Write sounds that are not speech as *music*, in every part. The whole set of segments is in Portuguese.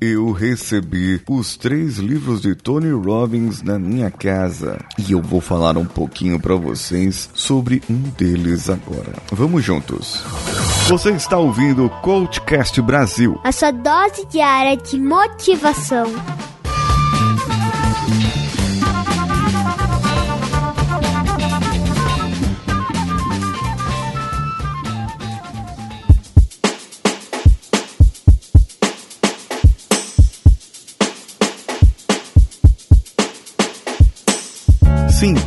eu recebi os três livros de Tony Robbins na minha casa e eu vou falar um pouquinho para vocês sobre um deles agora. Vamos juntos. Você está ouvindo o Coachcast Brasil a sua dose diária de motivação.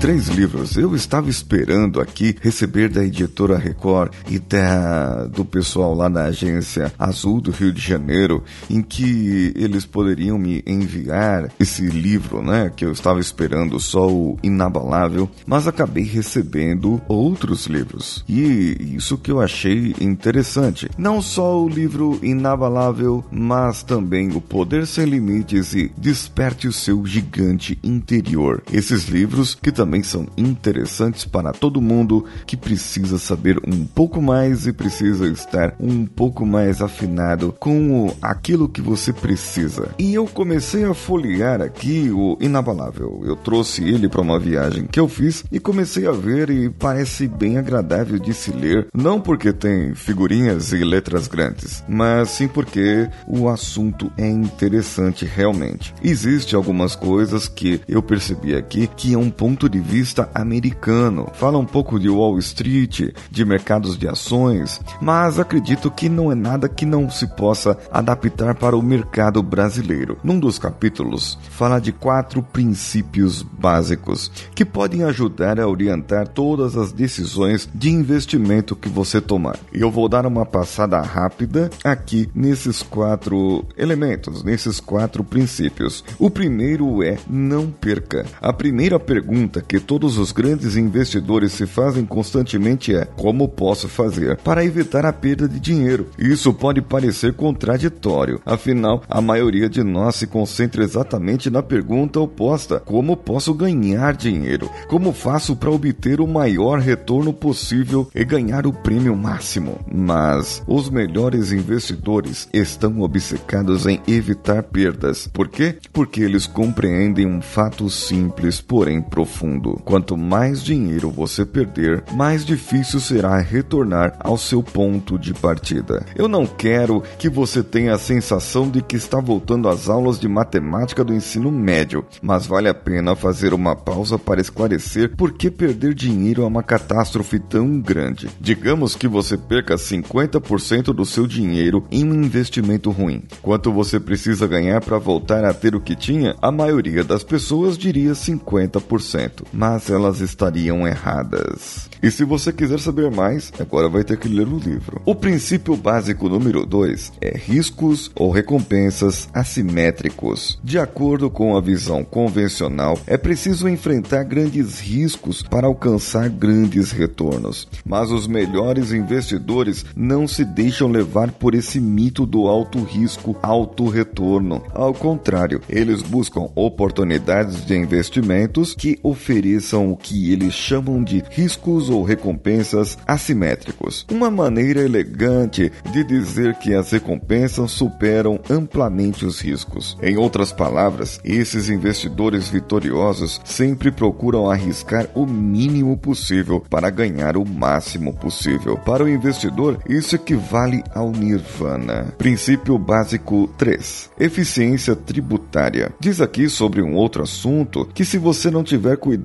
Três livros. Eu estava esperando aqui receber da editora Record e da, do pessoal lá na agência Azul do Rio de Janeiro, em que eles poderiam me enviar esse livro, né? Que eu estava esperando só o Inabalável, mas acabei recebendo outros livros. E isso que eu achei interessante. Não só o livro Inabalável, mas também O Poder Sem Limites e Desperte o Seu Gigante Interior. Esses livros que também são interessantes para todo mundo que precisa saber um pouco mais e precisa estar um pouco mais afinado com aquilo que você precisa. E eu comecei a folhear aqui o Inabalável. Eu trouxe ele para uma viagem que eu fiz e comecei a ver e parece bem agradável de se ler, não porque tem figurinhas e letras grandes, mas sim porque o assunto é interessante realmente. Existem algumas coisas que eu percebi aqui que é um ponto de vista americano. Fala um pouco de Wall Street, de mercados de ações, mas acredito que não é nada que não se possa adaptar para o mercado brasileiro. Num dos capítulos, fala de quatro princípios básicos que podem ajudar a orientar todas as decisões de investimento que você tomar. Eu vou dar uma passada rápida aqui nesses quatro elementos, nesses quatro princípios. O primeiro é não perca. A primeira pergunta que todos os grandes investidores se fazem constantemente é: como posso fazer para evitar a perda de dinheiro? Isso pode parecer contraditório, afinal, a maioria de nós se concentra exatamente na pergunta oposta: como posso ganhar dinheiro? Como faço para obter o maior retorno possível e ganhar o prêmio máximo? Mas os melhores investidores estão obcecados em evitar perdas. Por quê? Porque eles compreendem um fato simples, porém profundo fundo. Quanto mais dinheiro você perder, mais difícil será retornar ao seu ponto de partida. Eu não quero que você tenha a sensação de que está voltando às aulas de matemática do ensino médio, mas vale a pena fazer uma pausa para esclarecer por que perder dinheiro é uma catástrofe tão grande. Digamos que você perca 50% do seu dinheiro em um investimento ruim. Quanto você precisa ganhar para voltar a ter o que tinha? A maioria das pessoas diria 50% mas elas estariam erradas. E se você quiser saber mais, agora vai ter que ler o livro. O princípio básico número 2 é riscos ou recompensas assimétricos. De acordo com a visão convencional, é preciso enfrentar grandes riscos para alcançar grandes retornos. Mas os melhores investidores não se deixam levar por esse mito do alto risco, alto retorno. Ao contrário, eles buscam oportunidades de investimentos que ofereçam o que eles chamam de riscos ou recompensas assimétricos. Uma maneira elegante de dizer que as recompensas superam amplamente os riscos. Em outras palavras, esses investidores vitoriosos sempre procuram arriscar o mínimo possível para ganhar o máximo possível. Para o investidor, isso equivale ao nirvana. Princípio básico 3: eficiência tributária. Diz aqui sobre um outro assunto que se você não tiver cuidado,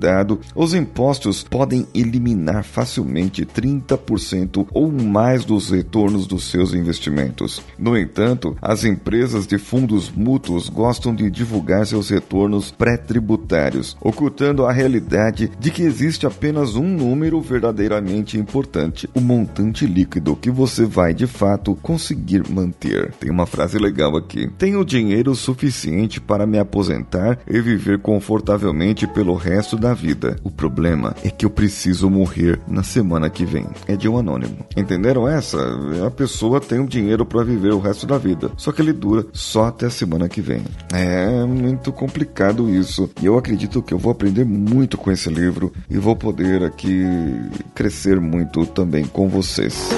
os impostos podem eliminar facilmente 30% ou mais dos retornos dos seus investimentos. No entanto, as empresas de fundos mútuos gostam de divulgar seus retornos pré-tributários, ocultando a realidade de que existe apenas um número verdadeiramente importante: o montante líquido que você vai de fato conseguir manter. Tem uma frase legal aqui: Tenho dinheiro suficiente para me aposentar e viver confortavelmente pelo resto resto da vida. O problema é que eu preciso morrer na semana que vem. É de um anônimo. Entenderam essa? A pessoa tem o um dinheiro para viver o resto da vida, só que ele dura só até a semana que vem. É muito complicado isso. E eu acredito que eu vou aprender muito com esse livro e vou poder aqui crescer muito também com vocês.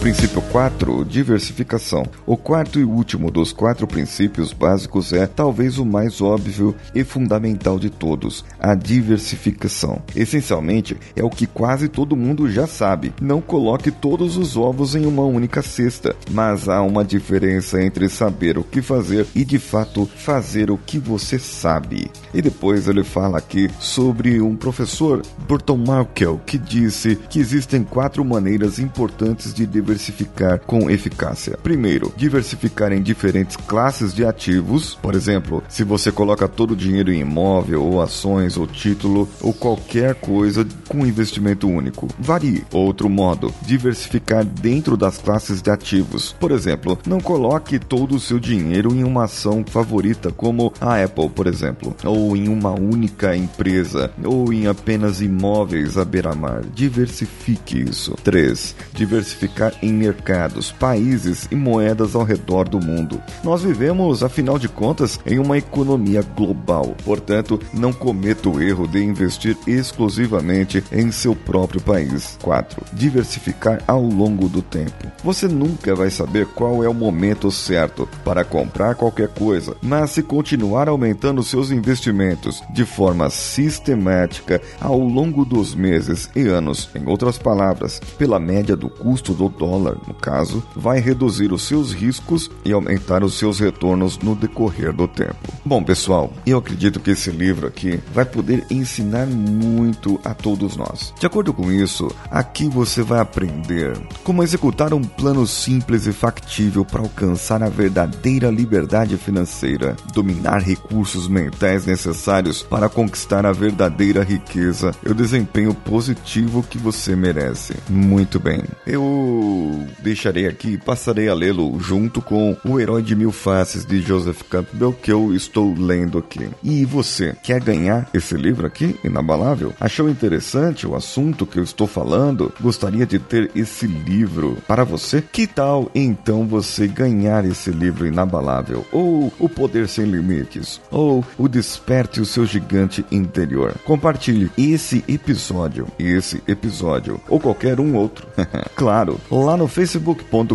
Princípio 4, diversificação. O quarto e último dos quatro princípios básicos é talvez o mais óbvio e fundamental de todos, a diversificação. Essencialmente, é o que quase todo mundo já sabe. Não coloque todos os ovos em uma única cesta, mas há uma diferença entre saber o que fazer e de fato fazer o que você sabe. E depois ele fala aqui sobre um professor, Burton Markel, que disse que existem quatro maneiras importantes de diversificar com eficácia. Primeiro, diversificar em diferentes classes de ativos. Por exemplo, se você coloca todo o dinheiro em imóvel ou ações ou título ou qualquer coisa com investimento único. Varie. Outro modo, diversificar dentro das classes de ativos. Por exemplo, não coloque todo o seu dinheiro em uma ação favorita como a Apple, por exemplo, ou em uma única empresa, ou em apenas imóveis à beira-mar. Diversifique isso. 3. Diversificar em mercados, países e moedas ao redor do mundo. Nós vivemos, afinal de contas, em uma economia global. Portanto, não cometa o erro de investir exclusivamente em seu próprio país. 4. Diversificar ao longo do tempo. Você nunca vai saber qual é o momento certo para comprar qualquer coisa, mas se continuar aumentando seus investimentos de forma sistemática ao longo dos meses e anos, em outras palavras, pela média do custo do dólar, no caso, vai reduzir os seus riscos e aumentar os seus retornos no decorrer do tempo. Bom, pessoal, eu acredito que esse livro aqui vai poder ensinar muito a todos nós. De acordo com isso, aqui você vai aprender como executar um plano simples e factível para alcançar a verdadeira liberdade financeira, dominar recursos mentais necessários para conquistar a verdadeira riqueza e o desempenho positivo que você merece. Muito bem. Eu deixarei aqui e passarei a lê-lo junto com O Herói de Mil Faces de Joseph Campbell que eu estou lendo aqui. E você quer ganhar esse livro aqui, Inabalável? Achou interessante o assunto que eu estou falando? Gostaria de ter esse livro para você? Que tal então você ganhar esse livro inabalável? Ou O Poder Sem Limites? Ou O Desperte o Seu Gigante Interior? Compartilhe esse episódio, esse episódio, ou qualquer um outro. *laughs* claro, lá no facebook.com.br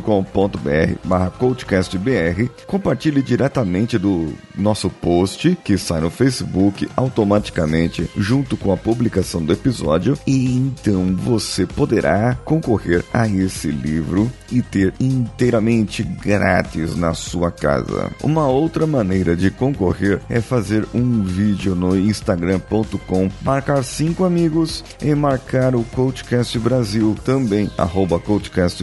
barra coachcastbr, compartilhe diretamente do nosso post que sai no Facebook automaticamente junto com a publicação do episódio e então você poderá concorrer a esse livro e ter inteiramente grátis na sua casa. Uma outra maneira de concorrer é fazer um vídeo no instagram.com, marcar cinco amigos e marcar o Coachcast Brasil também, arroba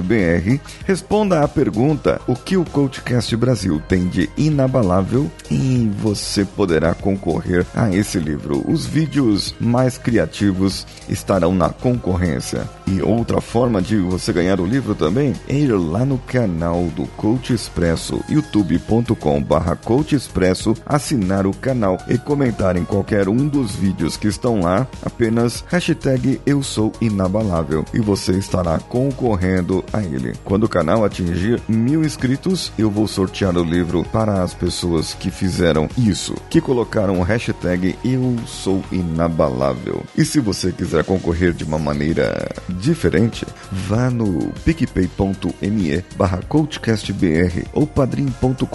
CoachCastBR. Responda à pergunta o que o Coachcast Brasil tem de inabalável e você poderá concorrer a esse livro. Os vídeos mais criativos estarão na concorrência. E outra forma de você ganhar o livro também é ir lá no canal do Coach Expresso, youtube.com barra Coach Expresso, assinar o canal e comentar em qualquer um dos vídeos que estão lá, apenas hashtag eu sou inabalável e você estará concorrendo a ele. Quando o canal atingir mil inscritos, eu vou sortear o livro para as pessoas que fizeram isso, que colocaram o hashtag eu sou inabalável. E se você quiser concorrer de uma maneira diferente, vá no picpay.me barra coachcastbr ou padrim.com.br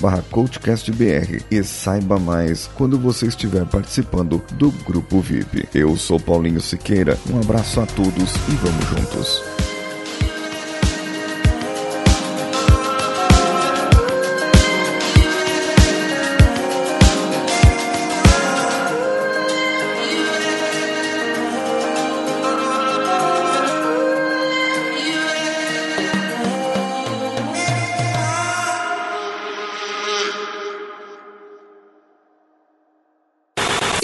barra coachcastbr e saiba mais quando você estiver participando do grupo VIP. Eu sou Paulinho Siqueira, um abraço a todos e vamos juntos.